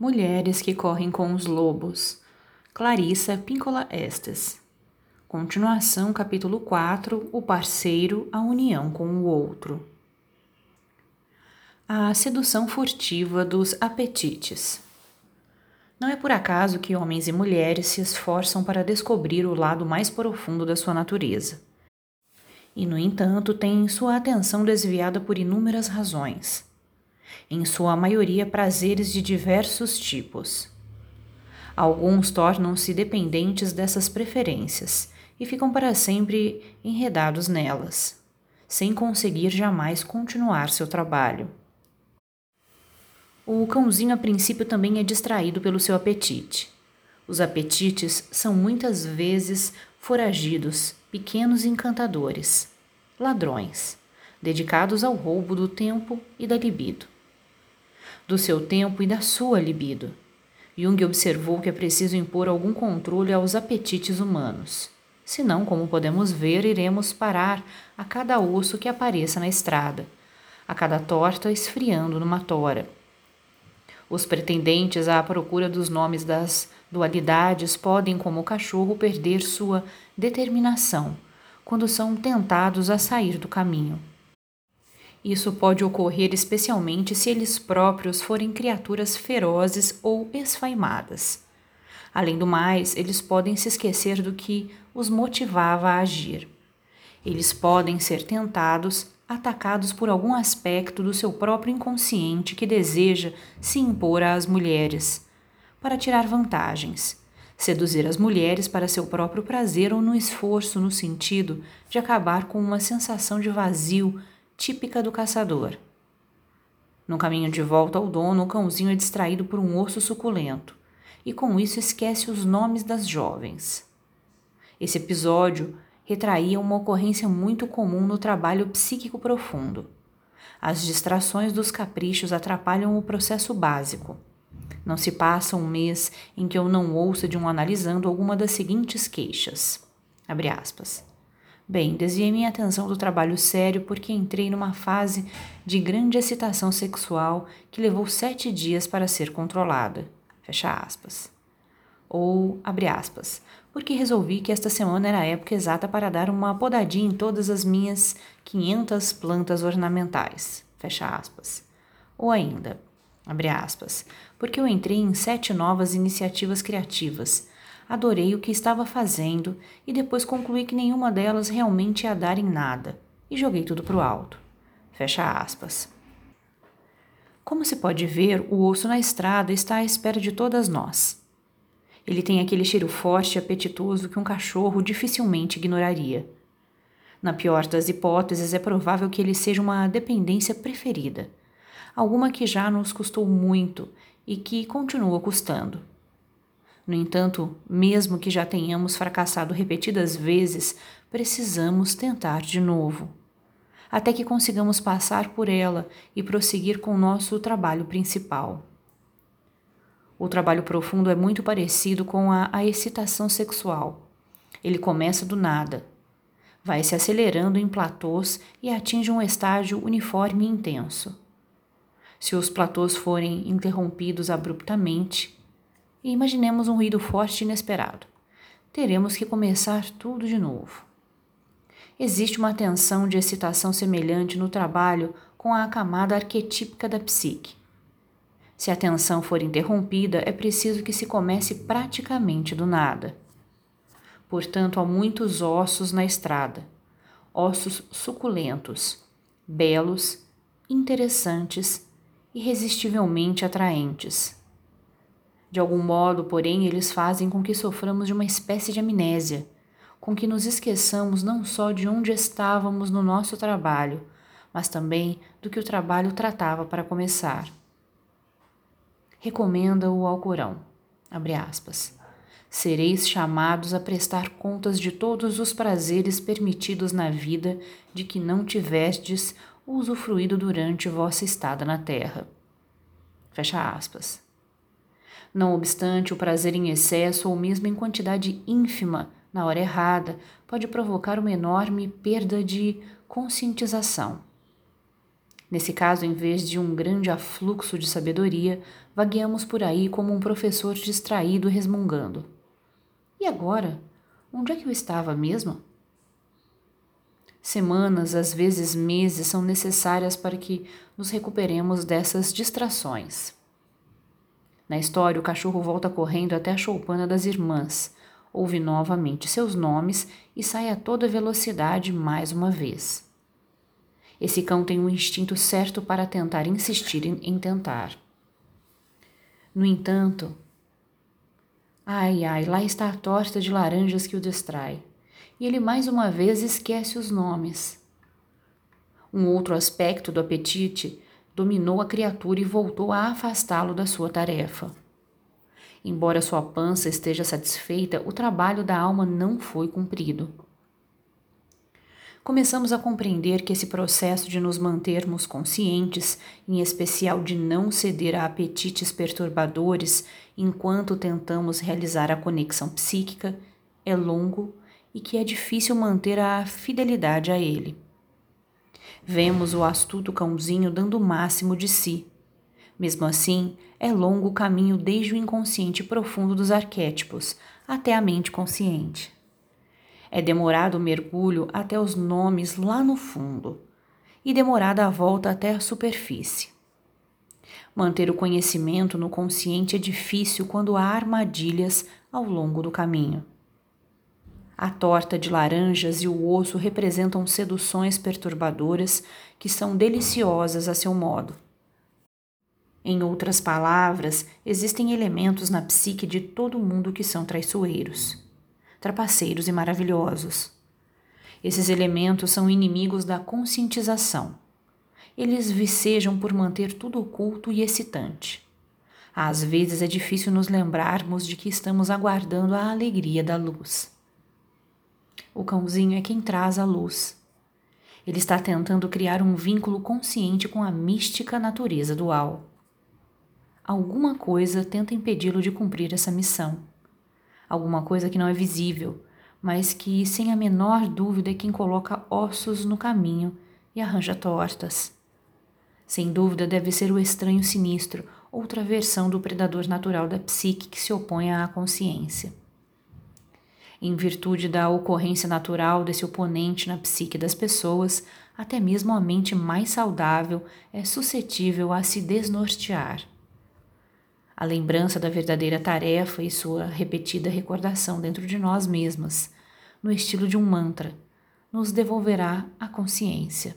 Mulheres que correm com os lobos. Clarissa Píncola Estes. Continuação, capítulo 4: O parceiro, a união com o outro. A sedução furtiva dos apetites. Não é por acaso que homens e mulheres se esforçam para descobrir o lado mais profundo da sua natureza. E, no entanto, têm sua atenção desviada por inúmeras razões em sua maioria prazeres de diversos tipos. Alguns tornam-se dependentes dessas preferências e ficam para sempre enredados nelas, sem conseguir jamais continuar seu trabalho. O cãozinho a princípio também é distraído pelo seu apetite. Os apetites são muitas vezes foragidos, pequenos encantadores, ladrões, dedicados ao roubo do tempo e da libido do seu tempo e da sua libido. Jung observou que é preciso impor algum controle aos apetites humanos. Senão, como podemos ver, iremos parar a cada osso que apareça na estrada, a cada torta esfriando numa tora. Os pretendentes à procura dos nomes das dualidades podem, como o cachorro, perder sua determinação quando são tentados a sair do caminho. Isso pode ocorrer especialmente se eles próprios forem criaturas ferozes ou esfaimadas. Além do mais, eles podem se esquecer do que os motivava a agir. Eles podem ser tentados, atacados por algum aspecto do seu próprio inconsciente que deseja se impor às mulheres, para tirar vantagens, seduzir as mulheres para seu próprio prazer ou no esforço no sentido de acabar com uma sensação de vazio típica do caçador. No caminho de volta ao dono, o cãozinho é distraído por um osso suculento e com isso esquece os nomes das jovens. Esse episódio retraía uma ocorrência muito comum no trabalho psíquico profundo. As distrações dos caprichos atrapalham o processo básico. Não se passa um mês em que eu não ouça de um analisando alguma das seguintes queixas. Abre aspas. Bem, desviei minha atenção do trabalho sério porque entrei numa fase de grande excitação sexual que levou sete dias para ser controlada. Fecha aspas. Ou, abre aspas, porque resolvi que esta semana era a época exata para dar uma podadinha em todas as minhas 500 plantas ornamentais. Fecha aspas. Ou ainda, abre aspas, porque eu entrei em sete novas iniciativas criativas adorei o que estava fazendo e depois concluí que nenhuma delas realmente ia dar em nada e joguei tudo para o alto. Fecha aspas. Como se pode ver, o osso na estrada está à espera de todas nós. Ele tem aquele cheiro forte e apetitoso que um cachorro dificilmente ignoraria. Na pior das hipóteses, é provável que ele seja uma dependência preferida, alguma que já nos custou muito e que continua custando. No entanto, mesmo que já tenhamos fracassado repetidas vezes, precisamos tentar de novo, até que consigamos passar por ela e prosseguir com nosso trabalho principal. O trabalho profundo é muito parecido com a, a excitação sexual. Ele começa do nada, vai se acelerando em platôs e atinge um estágio uniforme e intenso. Se os platôs forem interrompidos abruptamente, e imaginemos um ruído forte e inesperado. Teremos que começar tudo de novo. Existe uma tensão de excitação semelhante no trabalho com a camada arquetípica da psique. Se a tensão for interrompida, é preciso que se comece praticamente do nada. Portanto, há muitos ossos na estrada, ossos suculentos, belos, interessantes, irresistivelmente atraentes de algum modo, porém, eles fazem com que soframos de uma espécie de amnésia, com que nos esqueçamos não só de onde estávamos no nosso trabalho, mas também do que o trabalho tratava para começar. Recomenda o Alcorão, abre aspas, sereis chamados a prestar contas de todos os prazeres permitidos na vida de que não tivestes usufruído durante vossa estada na terra. Fecha aspas. Não obstante, o prazer em excesso ou mesmo em quantidade ínfima, na hora errada, pode provocar uma enorme perda de conscientização. Nesse caso, em vez de um grande afluxo de sabedoria, vagueamos por aí como um professor distraído resmungando. E agora? Onde é que eu estava mesmo? Semanas, às vezes meses, são necessárias para que nos recuperemos dessas distrações. Na história, o cachorro volta correndo até a choupana das irmãs, ouve novamente seus nomes e sai a toda velocidade mais uma vez. Esse cão tem um instinto certo para tentar insistir em, tentar. No entanto, ai ai, lá está a torta de laranjas que o distrai. E ele mais uma vez esquece os nomes. Um outro aspecto do apetite dominou a criatura e voltou a afastá-lo da sua tarefa. Embora sua pança esteja satisfeita, o trabalho da alma não foi cumprido começamos a compreender que esse processo de nos mantermos conscientes, em especial de não ceder a apetites perturbadores enquanto tentamos realizar a conexão psíquica, é longo e que é difícil manter a fidelidade a ele. Vemos o astuto cãozinho dando o máximo de si. Mesmo assim, é longo o caminho desde o inconsciente profundo dos arquétipos até a mente consciente. É demorado o mergulho até os nomes lá no fundo e demorada a volta até a superfície. Manter o conhecimento no consciente é difícil quando há armadilhas ao longo do caminho. A torta de laranjas e o osso representam seduções perturbadoras que são deliciosas a seu modo. Em outras palavras, existem elementos na psique de todo mundo que são traiçoeiros trapaceiros e maravilhosos. Esses elementos são inimigos da conscientização. Eles vicejam por manter tudo oculto e excitante. Às vezes é difícil nos lembrarmos de que estamos aguardando a alegria da luz. O cãozinho é quem traz a luz. Ele está tentando criar um vínculo consciente com a mística natureza dual. Alguma coisa tenta impedi-lo de cumprir essa missão alguma coisa que não é visível, mas que, sem a menor dúvida, é quem coloca ossos no caminho e arranja tortas. Sem dúvida, deve ser o estranho sinistro, outra versão do predador natural da psique que se opõe à consciência. Em virtude da ocorrência natural desse oponente na psique das pessoas, até mesmo a mente mais saudável é suscetível a se desnortear. A lembrança da verdadeira tarefa e sua repetida recordação dentro de nós mesmas, no estilo de um mantra, nos devolverá a consciência.